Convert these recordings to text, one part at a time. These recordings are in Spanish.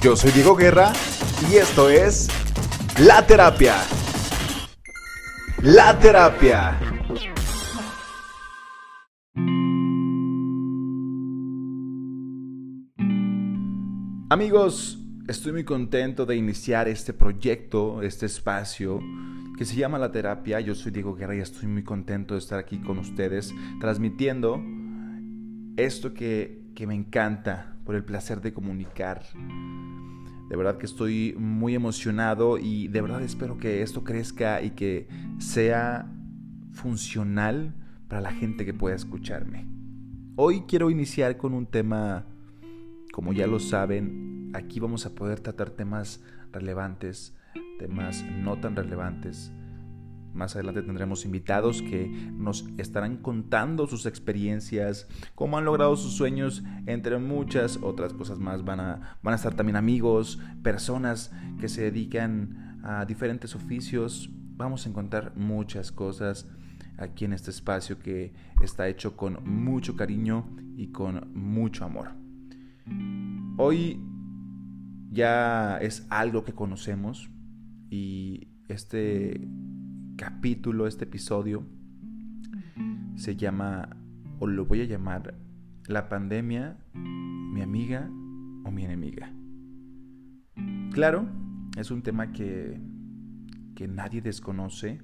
Yo soy Diego Guerra y esto es La Terapia. La Terapia. Amigos, estoy muy contento de iniciar este proyecto, este espacio que se llama La Terapia. Yo soy Diego Guerra y estoy muy contento de estar aquí con ustedes transmitiendo esto que, que me encanta por el placer de comunicar. De verdad que estoy muy emocionado y de verdad espero que esto crezca y que sea funcional para la gente que pueda escucharme. Hoy quiero iniciar con un tema como ya lo saben, aquí vamos a poder tratar temas relevantes, temas no tan relevantes. Más adelante tendremos invitados que nos estarán contando sus experiencias, cómo han logrado sus sueños, entre muchas otras cosas más. Van a, van a estar también amigos, personas que se dedican a diferentes oficios. Vamos a encontrar muchas cosas aquí en este espacio que está hecho con mucho cariño y con mucho amor. Hoy ya es algo que conocemos y este capítulo, este episodio se llama, o lo voy a llamar, la pandemia, mi amiga o mi enemiga. Claro, es un tema que, que nadie desconoce,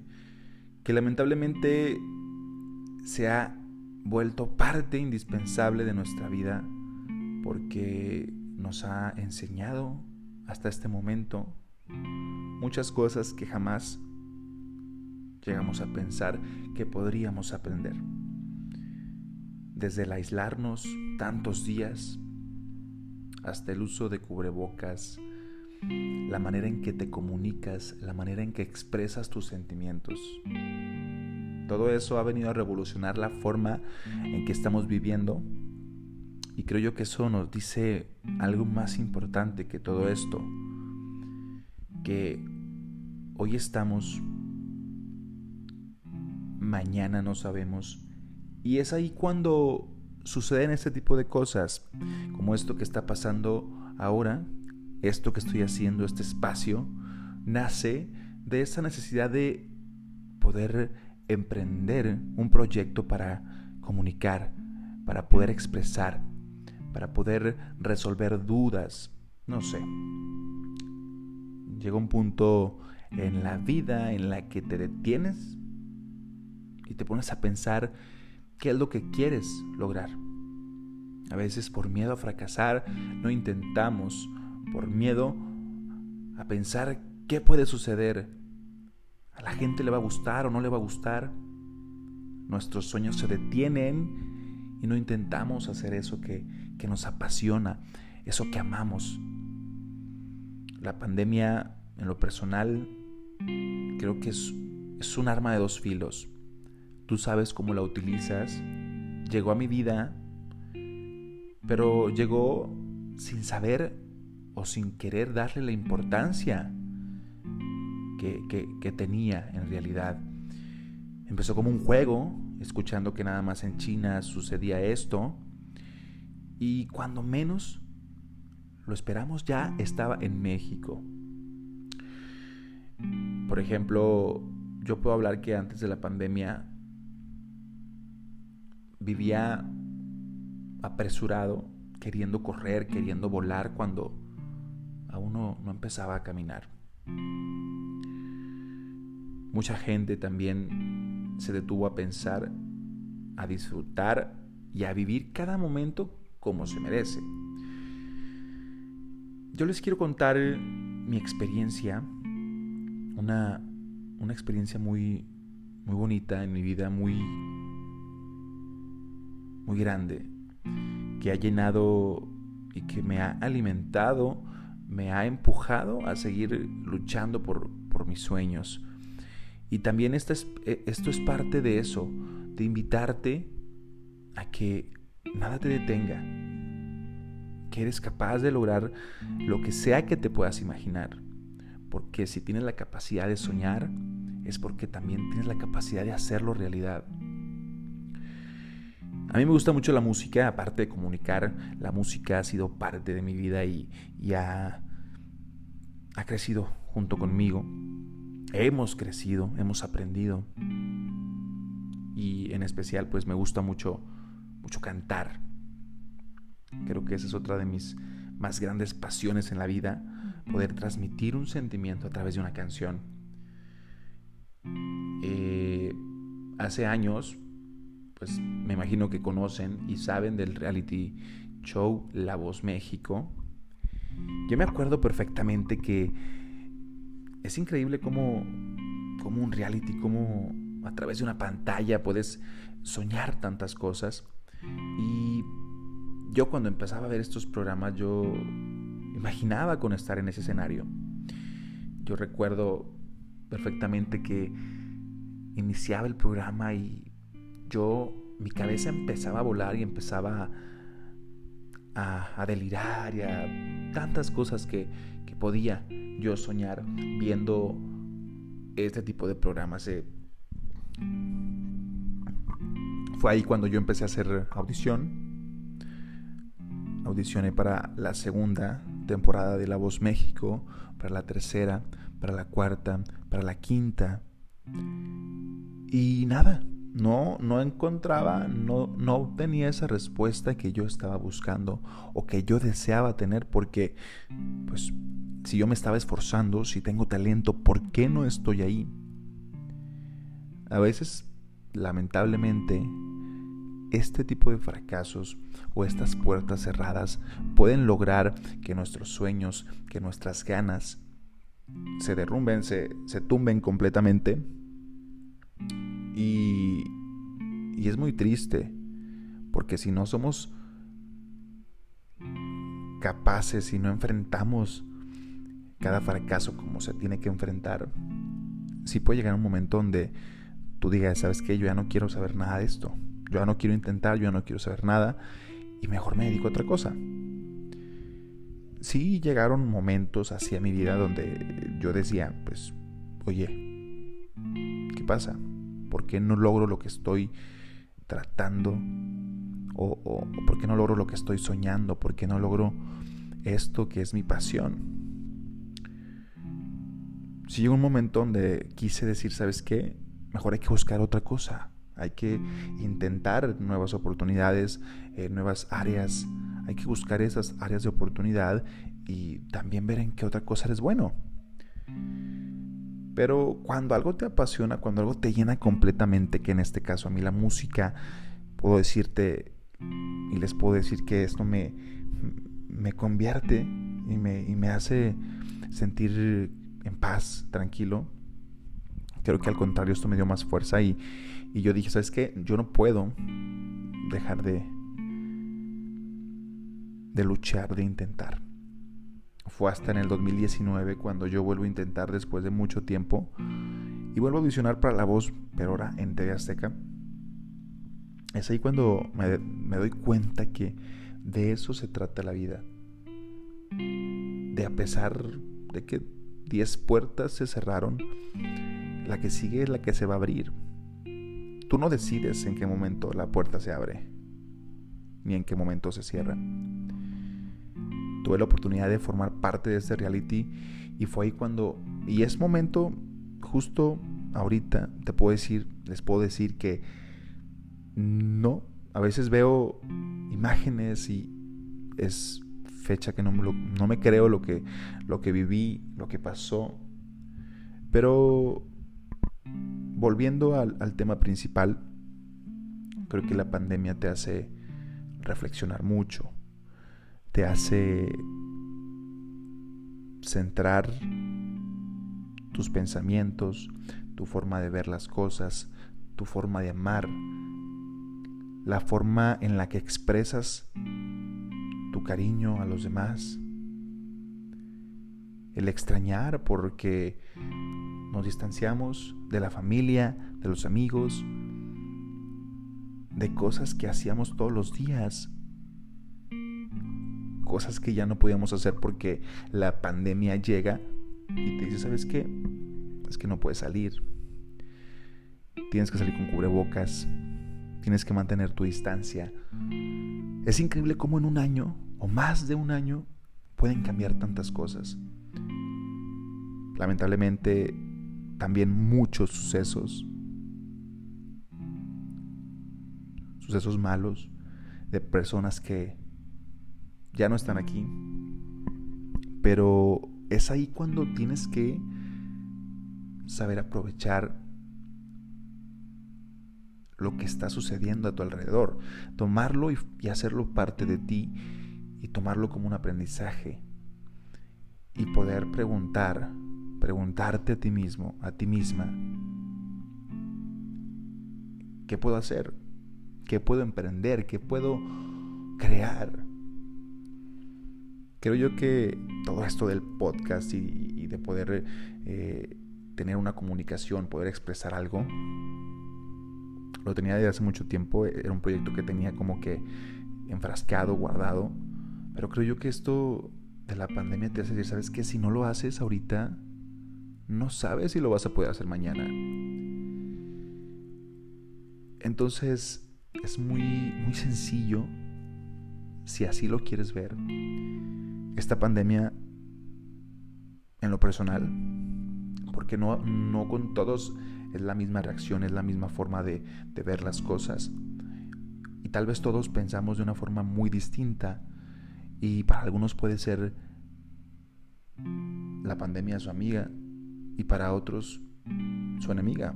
que lamentablemente se ha vuelto parte indispensable de nuestra vida porque nos ha enseñado hasta este momento muchas cosas que jamás llegamos a pensar que podríamos aprender. Desde el aislarnos tantos días hasta el uso de cubrebocas, la manera en que te comunicas, la manera en que expresas tus sentimientos. Todo eso ha venido a revolucionar la forma en que estamos viviendo y creo yo que eso nos dice algo más importante que todo esto, que hoy estamos, mañana no sabemos, y es ahí cuando suceden este tipo de cosas, como esto que está pasando ahora, esto que estoy haciendo, este espacio, nace de esa necesidad de poder emprender un proyecto para comunicar, para poder expresar, para poder resolver dudas, no sé. Llega un punto en la vida en la que te detienes y te pones a pensar qué es lo que quieres lograr. A veces por miedo a fracasar no intentamos, por miedo a pensar qué puede suceder. A la gente le va a gustar o no le va a gustar. Nuestros sueños se detienen y no intentamos hacer eso que, nos apasiona, eso que amamos. La pandemia, en lo personal, creo que es, es un arma de dos filos. Tú sabes cómo la utilizas. Llegó a mi vida, pero llegó sin saber o sin querer darle la importancia que, que, tenía en realidad. Empezó como un juego, escuchando que nada más en China sucedía esto. Y cuando menos lo esperamos ya estaba en México. Por ejemplo, yo puedo hablar que antes de la pandemia vivía apresurado, queriendo correr, queriendo volar cuando aún no, no empezaba a caminar. Mucha gente también se detuvo a pensar, a disfrutar y a vivir cada momento como se merece. Yo les quiero contar mi experiencia, una, una experiencia muy, muy bonita en mi vida, muy, muy grande, que ha llenado y que me ha alimentado, me ha empujado a seguir luchando por, por mis sueños, y también esto es, e, esto es parte de eso, de invitarte a que nada te detenga, que eres capaz de lograr lo que sea que te puedas imaginar. Porque si tienes la capacidad de soñar, es porque también tienes la capacidad de hacerlo realidad. A mí me gusta mucho la música, aparte de comunicar, la música ha sido parte de mi vida y, ha, ha crecido junto conmigo. Hemos crecido, hemos aprendido. Y en especial, pues me gusta mucho, mucho cantar. Creo que esa es otra de mis más grandes pasiones en la vida, poder transmitir un sentimiento a través de una canción. Eh, hace años, pues me imagino que conocen y saben del reality show La Voz México. Yo me acuerdo perfectamente que es increíble cómo, cómo un reality, cómo a través de una pantalla puedes soñar tantas cosas. Y yo cuando empezaba a ver estos programas, yo imaginaba con estar en ese escenario. Yo recuerdo perfectamente que iniciaba el programa y yo, mi cabeza empezaba a volar y empezaba a, delirar y a tantas cosas que, que, podía yo soñar viendo este tipo de programas. Eh, fue ahí cuando yo empecé a hacer audición. Audicioné para la segunda temporada de La Voz México, para la tercera, para la cuarta, para la quinta. Y nada, no, no encontraba, no, no obtenía esa respuesta que yo estaba buscando o que yo deseaba tener porque, pues, si yo me estaba esforzando, si tengo talento, ¿por qué no estoy ahí? A veces, lamentablemente, este tipo de fracasos o estas puertas cerradas pueden lograr que nuestros sueños, que nuestras ganas se derrumben, se, se tumben completamente y, es muy triste, porque si no somos capaces, si no enfrentamos cada fracaso como se tiene que enfrentar, sí puede llegar un momento donde tú digas, ¿sabes qué? Yo ya no quiero saber nada de esto. Yo ya no quiero intentar, yo ya no quiero saber nada y mejor me dedico a otra cosa. Sí llegaron momentos hacia mi vida donde yo decía, pues, oye, ¿qué pasa? ¿Por qué no logro lo que estoy tratando? O, por qué no logro lo que estoy soñando? ¿Por qué no logro esto que es mi pasión? Si llegó un momento donde quise decir, ¿sabes qué? Mejor hay que buscar otra cosa. Hay que intentar nuevas oportunidades, eh, nuevas áreas. Hay que buscar esas áreas de oportunidad y también ver en qué otra cosa eres bueno. Pero cuando algo te apasiona, cuando algo te llena completamente, que en este caso a mí la música, puedo decirte y les puedo decir que esto me, me convierte y me, y me hace sentir en paz, tranquilo. Creo que al contrario esto me dio más fuerza y, y yo dije, ¿sabes qué? Yo no puedo dejar de, de luchar, de intentar. Fue hasta en el 2019 cuando yo vuelvo a intentar después de mucho tiempo y vuelvo a audicionar para La Voz, pero ahora en TV Azteca. Es ahí cuando me, me doy cuenta que de eso se trata la vida. De a pesar de que 10 puertas se cerraron, la que sigue es la que se va a abrir. Tú no decides en qué momento la puerta se abre, ni en qué momento se cierra tuve la oportunidad de formar parte de este reality y fue ahí cuando, y es momento, justo ahorita, te puedo decir, les puedo decir que no, a veces veo imágenes y es fecha que no no me creo lo que, lo que viví, lo que pasó, pero volviendo al, al tema principal, creo que la pandemia te hace reflexionar mucho, te hace centrar tus pensamientos, tu forma de ver las cosas, tu forma de amar, la forma en la que expresas tu cariño a los demás, el extrañar porque nos distanciamos de la familia, de los amigos, de cosas que hacíamos todos los días cosas que ya no podíamos hacer porque la pandemia llega y te dice, ¿sabes qué? Es que no puedes salir. Tienes que salir con cubrebocas. tienes que mantener tu distancia. Es increíble cómo en un año o más de un año pueden cambiar tantas cosas. Lamentablemente, también muchos sucesos, sucesos malos de personas que ya no están aquí, pero es ahí cuando tienes que saber aprovechar lo que está sucediendo a tu alrededor, tomarlo y, hacerlo parte de ti y tomarlo como un aprendizaje y poder preguntar, preguntarte a ti mismo, a ti misma, ¿qué puedo hacer? ¿Qué puedo emprender? ¿Qué puedo crear? Creo yo que todo esto del podcast y, de poder eh, tener una comunicación, poder expresar algo, lo tenía desde hace mucho tiempo, era un proyecto que tenía como que enfrascado, guardado, pero creo yo que esto de la pandemia te hace decir, ¿sabes qué? Si no lo haces ahorita, no sabes si lo vas a poder hacer mañana. Entonces, es muy, muy sencillo, si así lo quieres ver, esta pandemia en lo personal, porque no, no con todos es la misma reacción, es la misma forma de, ver las cosas. Y tal vez todos pensamos de una forma muy distinta y para algunos puede ser la pandemia su amiga y para otros su enemiga.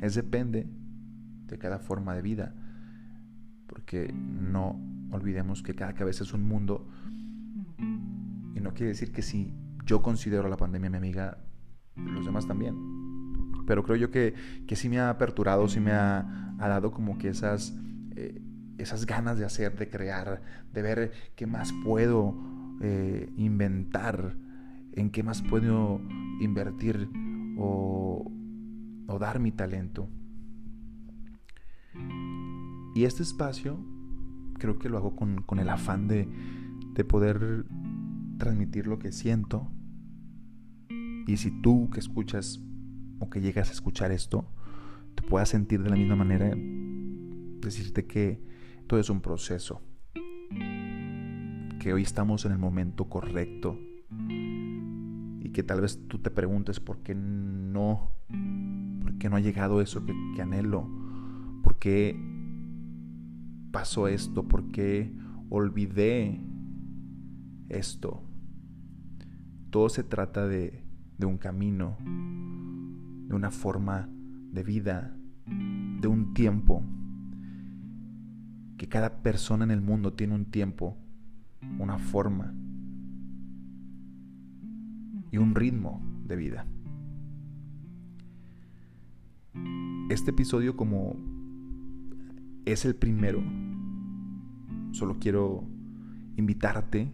Es depende de cada forma de vida, porque no olvidemos que cada cabeza es un mundo y no quiere decir que si yo considero la pandemia mi amiga, los demás también pero creo yo que, que sí me ha aperturado, sí me ha, dado como que esas, eh, esas ganas de hacer, de crear, de ver qué más puedo eh, inventar, en qué más puedo invertir o, dar mi talento. Y este espacio creo que lo hago con, con el afán de, de poder transmitir lo que siento. Y si tú que escuchas o que llegas a escuchar esto, te puedas sentir de la misma manera, decirte que todo es un proceso, que hoy estamos en el momento correcto y que tal vez tú te preguntes por qué no, por qué no ha llegado eso que, que anhelo, por qué pasó esto, por qué olvidé esto. Todo se trata de, de un camino, de una forma de vida, de un tiempo, que cada persona en el mundo tiene un tiempo, una forma y un ritmo de vida. Este episodio como es el primero, solo quiero invitarte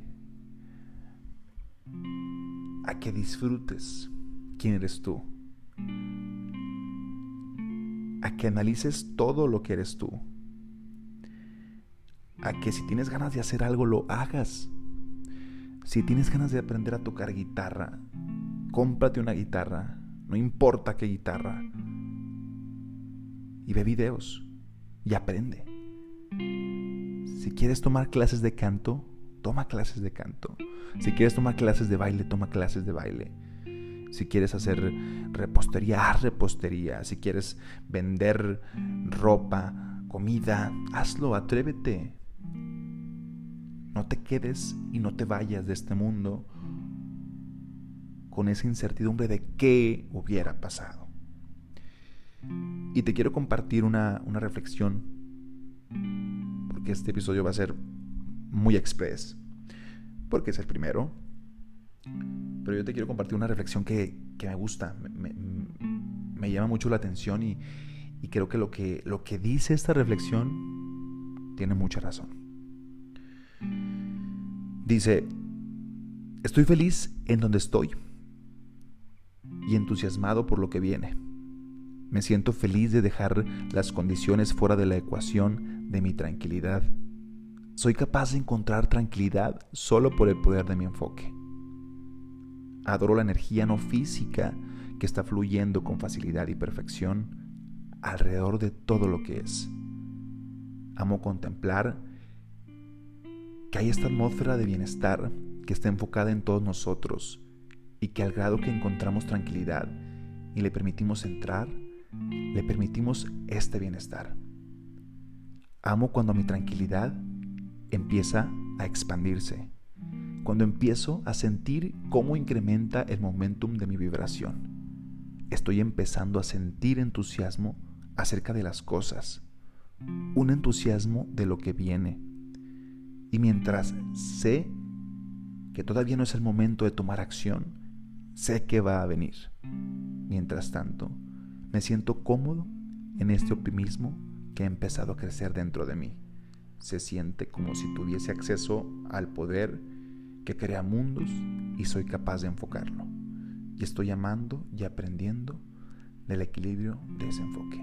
a que disfrutes quién eres tú a que analices todo lo que eres tú. A que si tienes ganas de hacer algo, lo hagas. Si tienes ganas de aprender a tocar guitarra, cómprate una guitarra, no importa qué guitarra. Y ve videos y aprende. Si quieres tomar clases de canto, toma clases de canto. Si quieres tomar clases de baile, toma clases de baile. Si quieres hacer repostería, haz repostería. Si quieres vender ropa, comida, hazlo, atrévete. No te quedes y no te vayas de este mundo con esa incertidumbre de qué hubiera pasado. Y te quiero compartir una, una reflexión, porque este episodio va a ser muy express, porque es el primero pero yo te quiero compartir una reflexión que, me gusta, me, llama mucho la atención y, creo que lo, que lo que dice esta reflexión tiene mucha razón. Dice, estoy feliz en donde estoy y entusiasmado por lo que viene. Me siento feliz de dejar las condiciones fuera de la ecuación de mi tranquilidad. Soy capaz de encontrar tranquilidad solo por el poder de mi enfoque. Adoro la energía no física que está fluyendo con facilidad y perfección alrededor de todo lo que es. Amo contemplar que hay esta atmósfera de bienestar que está enfocada en todos nosotros y que al grado que encontramos tranquilidad y le permitimos entrar, le permitimos este bienestar. Amo cuando mi tranquilidad empieza a expandirse, cuando empiezo a sentir cómo incrementa el momentum de mi vibración. Estoy empezando a sentir entusiasmo acerca de las cosas, un entusiasmo de lo que viene. Y mientras sé que todavía no es el momento de tomar acción, sé que va a venir. Mientras tanto, me siento cómodo en este optimismo que ha empezado a crecer dentro de mí. Se siente como si tuviese acceso al poder que crea mundos y soy capaz de enfocarlo. Y estoy amando y aprendiendo del equilibrio de ese enfoque.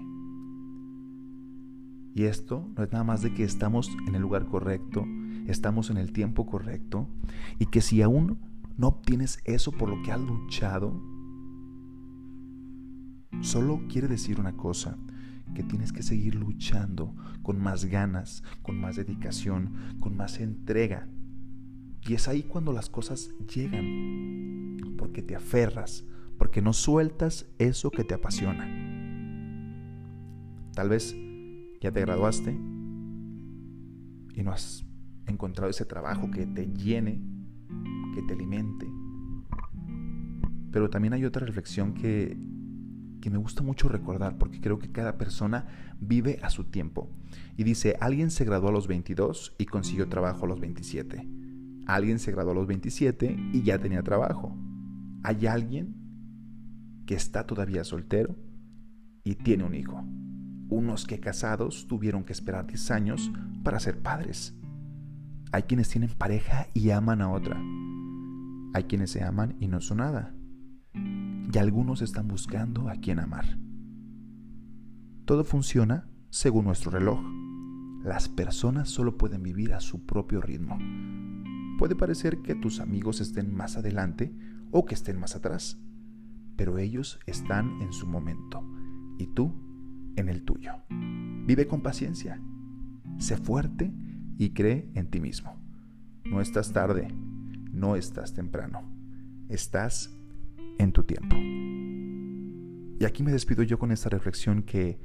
Y esto no es nada más de que estamos en el lugar correcto, estamos en el tiempo correcto y que si aún no obtienes eso por lo que has luchado, solo quiere decir una cosa, que tienes que seguir luchando con más ganas, con más dedicación, con más entrega. Y es ahí cuando las cosas llegan, porque te aferras, porque no sueltas eso que te apasiona. Tal vez ya te graduaste y no has encontrado ese trabajo que te llene, que te alimente. Pero también hay otra reflexión que, que me gusta mucho recordar porque creo que cada persona vive a su tiempo. Y dice, alguien se graduó a los 22 y consiguió trabajo a los 27. Alguien se graduó a los 27 y ya tenía trabajo. Hay alguien que está todavía soltero y tiene un hijo unos que casados tuvieron que esperar 10 años para ser padres. Hay quienes tienen pareja y aman a otra. Hay quienes se aman y no son nada. Y algunos están buscando a quien amar. Todo funciona según nuestro reloj. Las personas solo pueden vivir a su propio ritmo. Puede parecer que tus amigos estén más adelante o que estén más atrás, pero ellos están en su momento y tú en el tuyo. Vive con paciencia, sé fuerte y cree en ti mismo. No estás tarde, no estás temprano, estás en tu tiempo. Y aquí me despido yo con esta reflexión que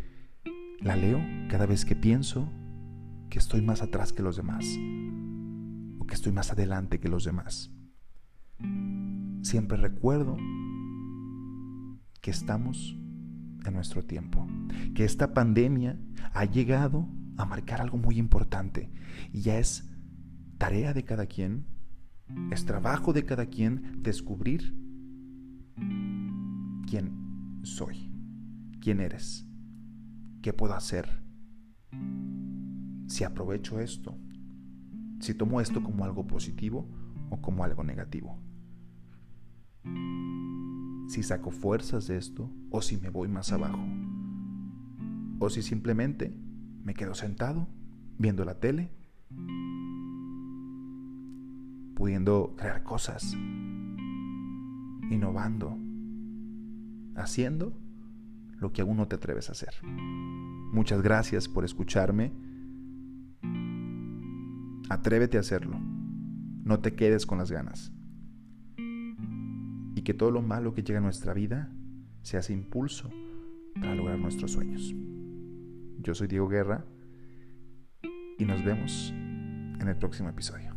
la leo cada vez que pienso que estoy más atrás que los demás o que estoy más adelante que los demás. Siempre recuerdo que estamos en nuestro tiempo. Que esta pandemia ha llegado a marcar algo muy importante y ya es tarea de cada quien, es trabajo de cada quien descubrir quién soy, quién eres, qué puedo hacer, si aprovecho esto, si tomo esto como algo positivo o como algo negativo. Si saco fuerzas de esto o si me voy más abajo. O si simplemente me quedo sentado viendo la tele, pudiendo crear cosas, innovando, haciendo lo que aún no te atreves a hacer. Muchas gracias por escucharme. Atrévete a hacerlo. No te quedes con las ganas que todo lo malo que llega a nuestra vida se hace impulso para lograr nuestros sueños. Yo soy Diego Guerra y nos vemos en el próximo episodio.